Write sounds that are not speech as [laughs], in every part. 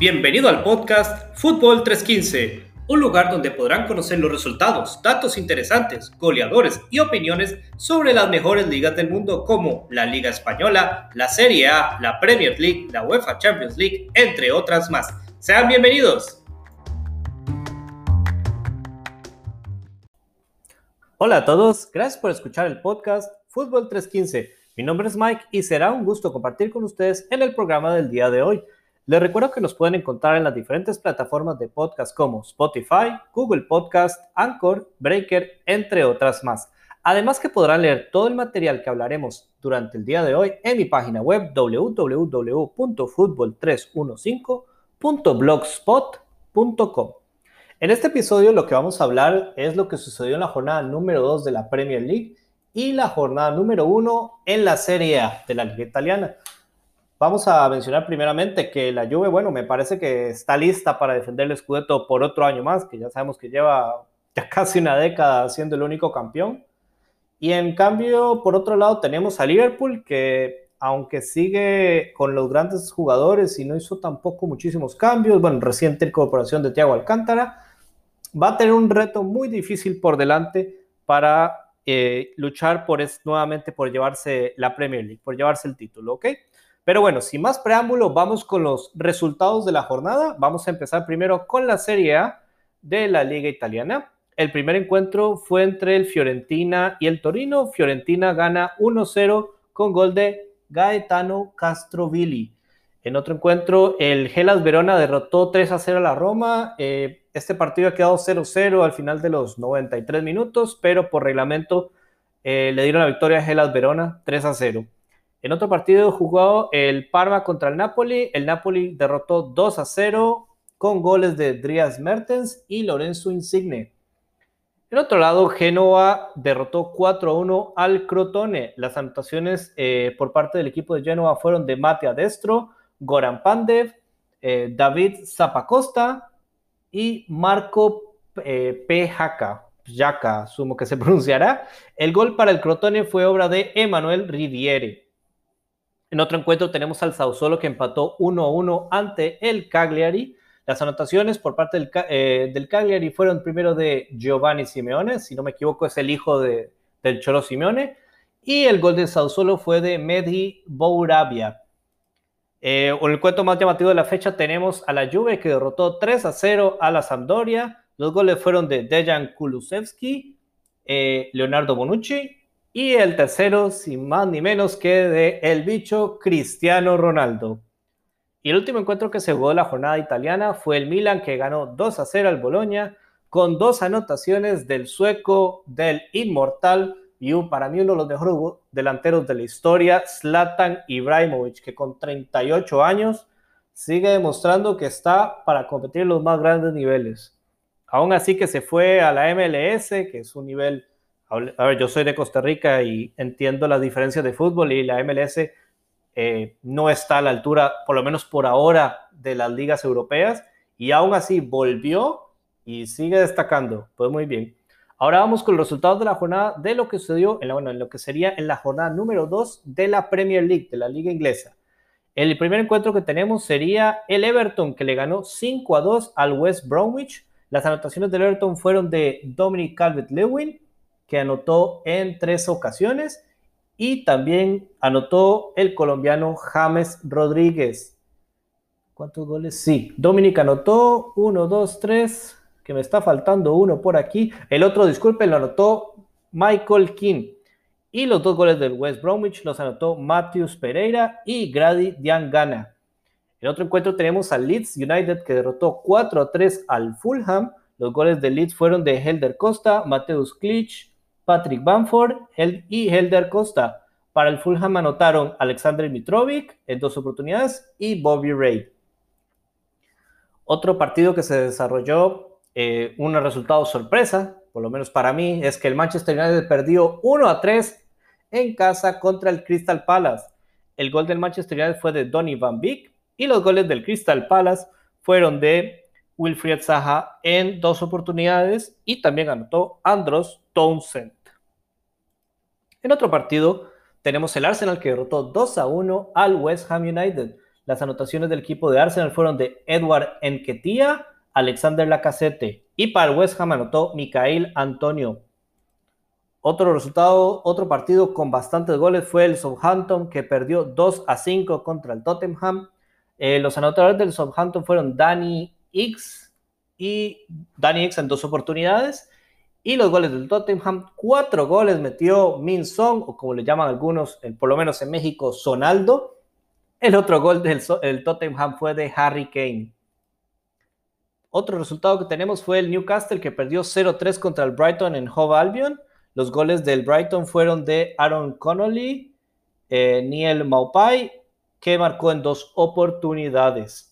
Bienvenido al podcast Fútbol 315, un lugar donde podrán conocer los resultados, datos interesantes, goleadores y opiniones sobre las mejores ligas del mundo como la Liga Española, la Serie A, la Premier League, la UEFA Champions League, entre otras más. Sean bienvenidos. Hola a todos, gracias por escuchar el podcast Fútbol 315. Mi nombre es Mike y será un gusto compartir con ustedes en el programa del día de hoy. Les recuerdo que nos pueden encontrar en las diferentes plataformas de podcast como Spotify, Google Podcast, Anchor, Breaker, entre otras más. Además que podrán leer todo el material que hablaremos durante el día de hoy en mi página web www.football315.blogspot.com. En este episodio lo que vamos a hablar es lo que sucedió en la jornada número 2 de la Premier League y la jornada número 1 en la Serie A de la Liga Italiana. Vamos a mencionar primeramente que la Juve, bueno, me parece que está lista para defender el Scudetto por otro año más, que ya sabemos que lleva ya [laughs] casi una década siendo el único campeón. Y en cambio, por otro lado, tenemos a Liverpool, que aunque sigue con los grandes jugadores y no hizo tampoco muchísimos cambios, bueno, reciente incorporación de Thiago Alcántara, va a tener un reto muy difícil por delante para eh, luchar por es, nuevamente por llevarse la Premier League, por llevarse el título, ¿ok? Pero bueno, sin más preámbulo, vamos con los resultados de la jornada. Vamos a empezar primero con la Serie A de la Liga Italiana. El primer encuentro fue entre el Fiorentina y el Torino. Fiorentina gana 1-0 con gol de Gaetano Castrovilli. En otro encuentro, el Gelas Verona derrotó 3-0 a la Roma. Eh, este partido ha quedado 0-0 al final de los 93 minutos, pero por reglamento eh, le dieron la victoria a Gelas Verona 3-0. En otro partido jugó el Parma contra el Napoli. El Napoli derrotó 2 a 0 con goles de Dries Mertens y Lorenzo Insigne. En otro lado, Genoa derrotó 4 a 1 al Crotone. Las anotaciones eh, por parte del equipo de Genoa fueron de Mate Destro, Goran Pandev, eh, David Zapacosta y Marco eh, P. Jaka, sumo que se [laughs] pronunciará. El gol para el Crotone fue obra de Emanuel Riviere. En otro encuentro tenemos al Sausolo que empató 1-1 ante el Cagliari. Las anotaciones por parte del, eh, del, Cagliari fueron primero de Giovanni Simeone, si no me equivoco es el hijo de, del Cholo Simeone, y el gol de Sausolo fue de Medi Bouravia. Eh, en el cuento más llamativo de la fecha tenemos a la Juve que derrotó 3 a 0 a la Sampdoria. Los goles fueron de Dejan Kulusevski, eh, Leonardo Bonucci y el tercero, sin más ni menos que de el bicho Cristiano Ronaldo. Y el último encuentro que se jugó la jornada italiana fue el Milan que ganó 2 a 0 al Boloña con dos anotaciones del sueco del inmortal y para mí uno de los mejores delanteros de la historia, Zlatan Ibrahimovic, que con 38 años sigue demostrando que está para competir en los más grandes niveles. Aún así que se fue a la MLS, que es un nivel a ver, yo soy de Costa Rica y entiendo las diferencias de fútbol y la MLS eh, no está a la altura, por lo menos por ahora, de las ligas europeas y aún así volvió y sigue destacando. Pues muy bien. Ahora vamos con los resultados de la jornada de lo que sucedió en, la, bueno, en lo que sería en la jornada número 2 de la Premier League, de la liga inglesa. El primer encuentro que tenemos sería el Everton, que le ganó 5 a 2 al West Bromwich. Las anotaciones del Everton fueron de Dominic Calvert-Lewin, que anotó en tres ocasiones y también anotó el colombiano James Rodríguez. ¿Cuántos goles? Sí, Dominic anotó uno, dos, tres, que me está faltando uno por aquí. El otro, disculpen, lo anotó Michael King. Y los dos goles del West Bromwich los anotó Matthews Pereira y Grady Diangana. En otro encuentro tenemos al Leeds United que derrotó 4 a 3 al Fulham. Los goles de Leeds fueron de Helder Costa, Mateus Klitsch, Patrick Bamford y Helder Costa. Para el Fulham anotaron Alexander Mitrovic en dos oportunidades y Bobby Ray. Otro partido que se desarrolló, eh, un resultado sorpresa, por lo menos para mí, es que el Manchester United perdió 1 a 3 en casa contra el Crystal Palace. El gol del Manchester United fue de Donny Van Beek y los goles del Crystal Palace fueron de Wilfried Zaha en dos oportunidades y también anotó Andros Townsend. En otro partido, tenemos el Arsenal que derrotó 2 a 1 al West Ham United. Las anotaciones del equipo de Arsenal fueron de Edward Enquetía, Alexander Lacazette y para el West Ham anotó Mikael Antonio. Otro resultado, otro partido con bastantes goles fue el Southampton que perdió 2 a 5 contra el Tottenham. Eh, los anotadores del Southampton fueron Danny X y Danny X en dos oportunidades. Y los goles del Tottenham, cuatro goles metió Min Song, o como le llaman algunos, por lo menos en México, Sonaldo. El otro gol del Tottenham fue de Harry Kane. Otro resultado que tenemos fue el Newcastle que perdió 0-3 contra el Brighton en Hove Albion. Los goles del Brighton fueron de Aaron Connolly, eh, Neil Maupai, que marcó en dos oportunidades.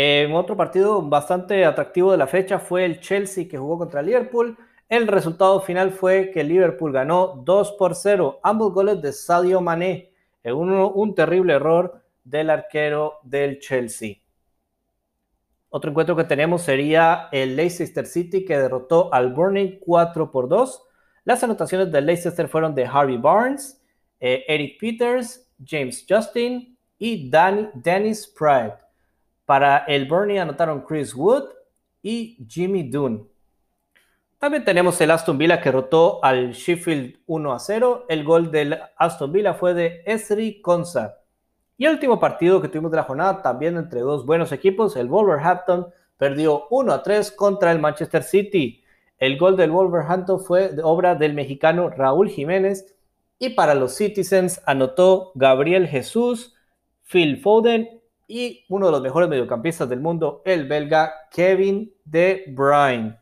En otro partido bastante atractivo de la fecha fue el Chelsea que jugó contra Liverpool. El resultado final fue que Liverpool ganó 2 por 0, ambos goles de Sadio Mané, un terrible error del arquero del Chelsea. Otro encuentro que tenemos sería el Leicester City que derrotó al Burning 4 por 2. Las anotaciones del Leicester fueron de Harvey Barnes, eh, Eric Peters, James Justin y Dennis Pride. Para el Burnley anotaron Chris Wood y Jimmy Dunn. También tenemos el Aston Villa que derrotó al Sheffield 1 a 0. El gol del Aston Villa fue de Esri Konsa. Y el último partido que tuvimos de la jornada, también entre dos buenos equipos, el Wolverhampton perdió 1 a 3 contra el Manchester City. El gol del Wolverhampton fue de obra del mexicano Raúl Jiménez y para los Citizens anotó Gabriel Jesús, Phil Foden y uno de los mejores mediocampistas del mundo, el belga Kevin De Bruyne.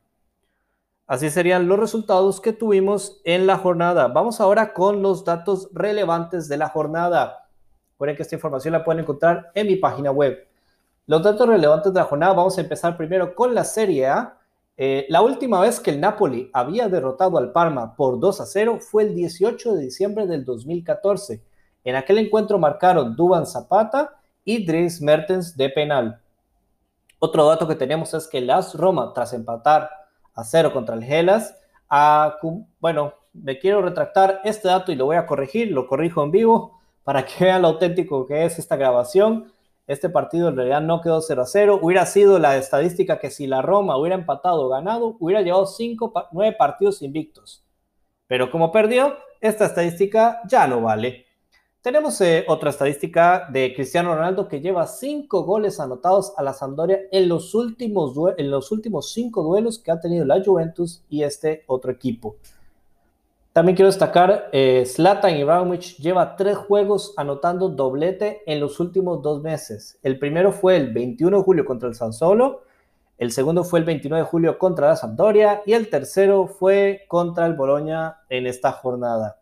Así serían los resultados que tuvimos en la jornada. Vamos ahora con los datos relevantes de la jornada. Recuerden que esta información la pueden encontrar en mi página web. Los datos relevantes de la jornada, vamos a empezar primero con la Serie A. Eh, la última vez que el Napoli había derrotado al Parma por 2 a 0 fue el 18 de diciembre del 2014. En aquel encuentro marcaron Duban Zapata y Dries Mertens de penal. Otro dato que tenemos es que las Roma, tras empatar a 0 contra el Gelas, bueno, me quiero retractar este dato y lo voy a corregir, lo corrijo en vivo para que [laughs] vean lo auténtico que es esta grabación. Este partido en realidad no quedó 0 a 0. Hubiera sido la estadística que si la Roma hubiera empatado o ganado, hubiera llevado 5, 9 partidos invictos. Pero como perdió, esta estadística ya no vale. Tenemos eh, otra estadística de Cristiano Ronaldo que lleva 5 goles anotados a la Sampdoria en los últimos en los últimos 5 duelos que ha tenido la Juventus y este otro equipo. También quiero destacar, eh, Zlatan Ibrahimovic lleva tres juegos anotando doblete en los últimos dos meses. El primero fue el 21 de julio contra el Sassuolo, el segundo fue el 29 de julio contra la Sampdoria y el tercero fue contra el Bologna en esta jornada.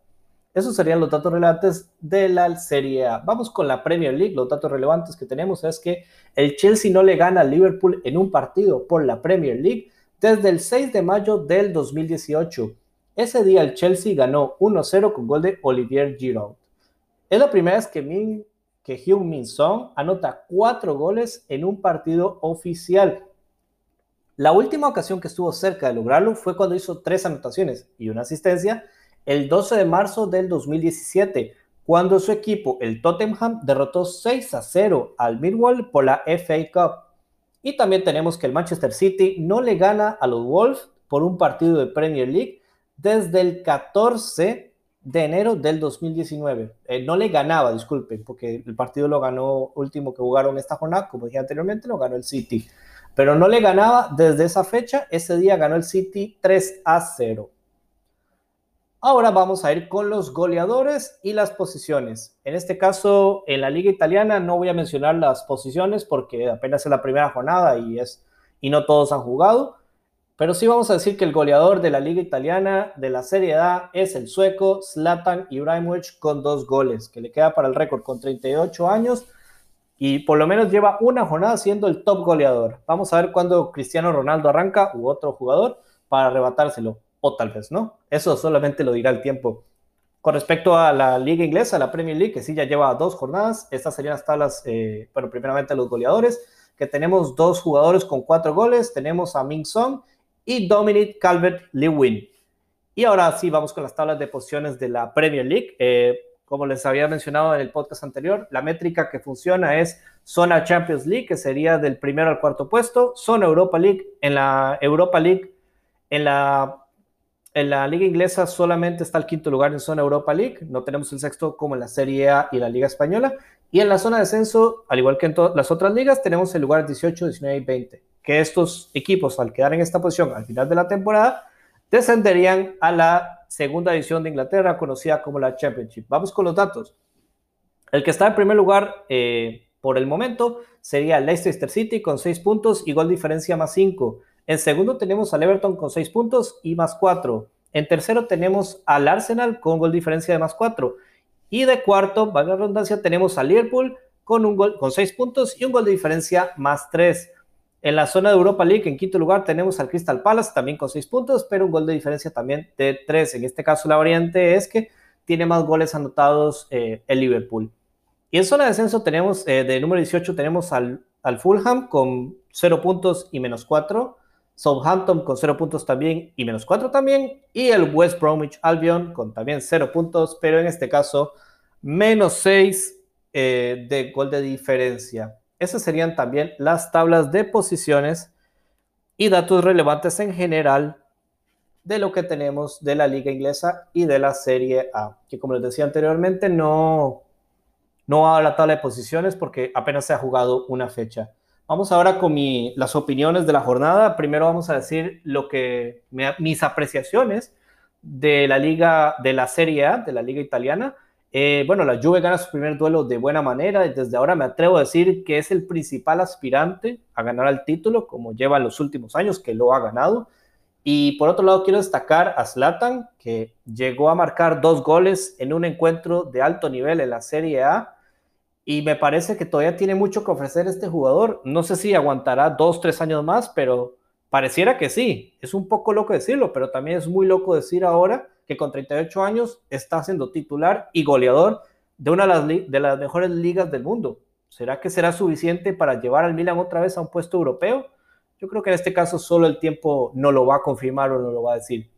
Esos serían los datos relevantes de la Serie A. Vamos con la Premier League. Los datos relevantes que tenemos es que el Chelsea no le gana al Liverpool en un partido por la Premier League desde el 6 de mayo del 2018. Ese día el Chelsea ganó 1-0 con gol de Olivier Giroud. Es la primera vez que, Min, que Hyun Min Song anota cuatro goles en un partido oficial. La última ocasión que estuvo cerca de lograrlo fue cuando hizo tres anotaciones y una asistencia el 12 de marzo del 2017, cuando su equipo, el Tottenham, derrotó 6 a 0 al Millwall por la FA Cup. Y también tenemos que el Manchester City no le gana a los Wolves por un partido de Premier League desde el 14 de enero del 2019. Eh, no le ganaba, disculpen, porque el partido lo ganó último que jugaron esta jornada, como dije anteriormente, lo ganó el City. Pero no le ganaba desde esa fecha. Ese día ganó el City 3 a 0. Ahora vamos a ir con los goleadores y las posiciones. En este caso, en la liga italiana no voy a mencionar las posiciones porque apenas es la primera jornada y, es, y no todos han jugado. Pero sí vamos a decir que el goleador de la liga italiana de la Serie A es el sueco Zlatan Ibrahimovic con dos goles, que le queda para el récord con 38 años y por lo menos lleva una jornada siendo el top goleador. Vamos a ver cuándo Cristiano Ronaldo arranca u otro jugador para arrebatárselo, o tal vez no. Eso solamente lo dirá el tiempo. Con respecto a la liga inglesa, la Premier League, que sí ya lleva dos jornadas, estas serían las tablas, eh, bueno, primeramente los goleadores, que tenemos dos jugadores con cuatro goles, tenemos a Ming Song y Dominic Calvert-Lewin. Y ahora sí, vamos con las tablas de posiciones de la Premier League. Eh, como les había mencionado en el podcast anterior, la métrica que funciona es zona Champions League, que sería del primero al cuarto puesto, zona Europa League. En la Europa League, en la, en la liga inglesa solamente está el quinto lugar en zona Europa League, no tenemos el sexto como en la Serie A y la Liga Española. Y en la zona de descenso, al igual que en todas las otras ligas, tenemos el lugar 18, 19 y 20, que estos equipos al quedar en esta posición al final de la temporada, descenderían a la segunda división de Inglaterra, conocida como la Championship. Vamos con los datos. El que está en primer lugar eh, por el momento sería Leicester City con 6 puntos y gol diferencia más 5. En segundo tenemos al Everton con 6 puntos y más 4. En tercero tenemos al Arsenal con gol diferencia de más 4. Y de cuarto, valga la redundancia, tenemos al Liverpool con, un gol, con 6 puntos y un gol de diferencia más 3. En la zona de Europa League, en quinto lugar, tenemos al Crystal Palace, también con seis puntos, pero un gol de diferencia también de tres. En este caso, la variante es que tiene más goles anotados eh, el Liverpool. Y en zona de descenso tenemos, eh, de número 18, tenemos al, al Fulham con 0 puntos y menos 4. Southampton con 0 puntos también y menos 4 también. Y el West Bromwich Albion con también 0 puntos, pero en este caso menos 6 eh, de gol de diferencia. Esas serían también las tablas de posiciones y datos relevantes en general de lo que tenemos de la liga inglesa y de la Serie A, que como les decía anteriormente, no, no va la tabla de posiciones porque apenas se ha jugado una fecha. Vamos ahora con las opiniones de la jornada. Primero vamos a decir lo que mis apreciaciones de la liga de la Serie A, de la liga italiana. Eh, bueno, la Juve gana su primer duelo de buena manera y desde ahora me atrevo a decir que es el principal aspirante a ganar el título, como lleva en los últimos años, que lo ha ganado. Y por otro lado, quiero destacar a Zlatan, que llegó a marcar dos goles en un encuentro de alto nivel en la Serie A. Y me parece que todavía tiene mucho que ofrecer este jugador. No sé si aguantará dos, tres años más, pero pareciera que sí. Es un poco loco decirlo, pero también es muy loco decir ahora que con 38 años está siendo titular y goleador de una de las, mejores ligas del mundo. ¿Será que será suficiente para llevar al Milan otra vez a un puesto europeo? Yo creo que en este caso solo el tiempo no lo va a confirmar o no lo va a decir.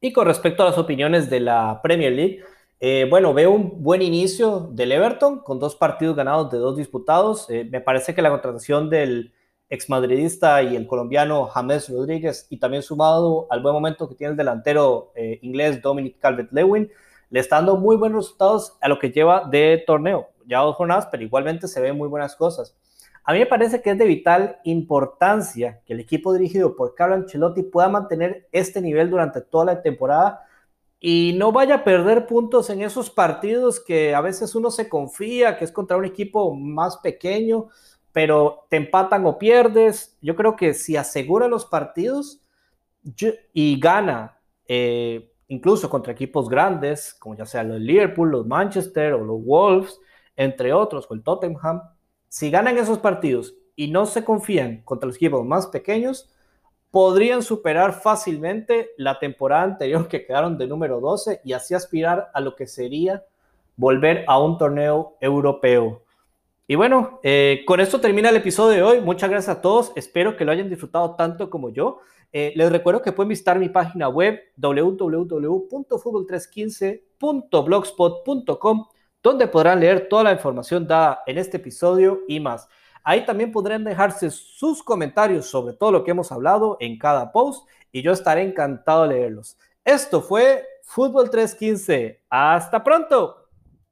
Y con respecto a las opiniones de la Premier League, eh, bueno, veo un buen inicio del Everton con dos partidos ganados de dos disputados. Eh, me parece que la contratación del exmadridista y el colombiano James Rodríguez, y también sumado al buen momento que tiene el delantero eh, inglés Dominic Calvert-Lewin, le está dando muy buenos resultados a lo que lleva de torneo. Ya dos jornadas, pero igualmente se ven muy buenas cosas. A mí me parece que es de vital importancia que el equipo dirigido por Carlo Ancelotti pueda mantener este nivel durante toda la temporada y no vaya a perder puntos en esos partidos que a veces uno se confía que es contra un equipo más pequeño pero te empatan o pierdes. Yo creo que si asegura los partidos y gana, eh, incluso contra equipos grandes, como ya sea los Liverpool, los Manchester o los Wolves, entre otros, o el Tottenham, si ganan esos partidos y no se confían contra los equipos más pequeños, podrían superar fácilmente la temporada anterior que quedaron de número 12 y así aspirar a lo que sería volver a un torneo europeo. Y bueno, eh, con esto termina el episodio de hoy. Muchas gracias a todos. Espero que lo hayan disfrutado tanto como yo. Eh, les recuerdo que pueden visitar mi página web www.fútbol315.blogspot.com, donde podrán leer toda la información dada en este episodio y más. Ahí también podrán dejarse sus comentarios sobre todo lo que hemos hablado en cada post y yo estaré encantado de leerlos. Esto fue Fútbol 315. Hasta pronto.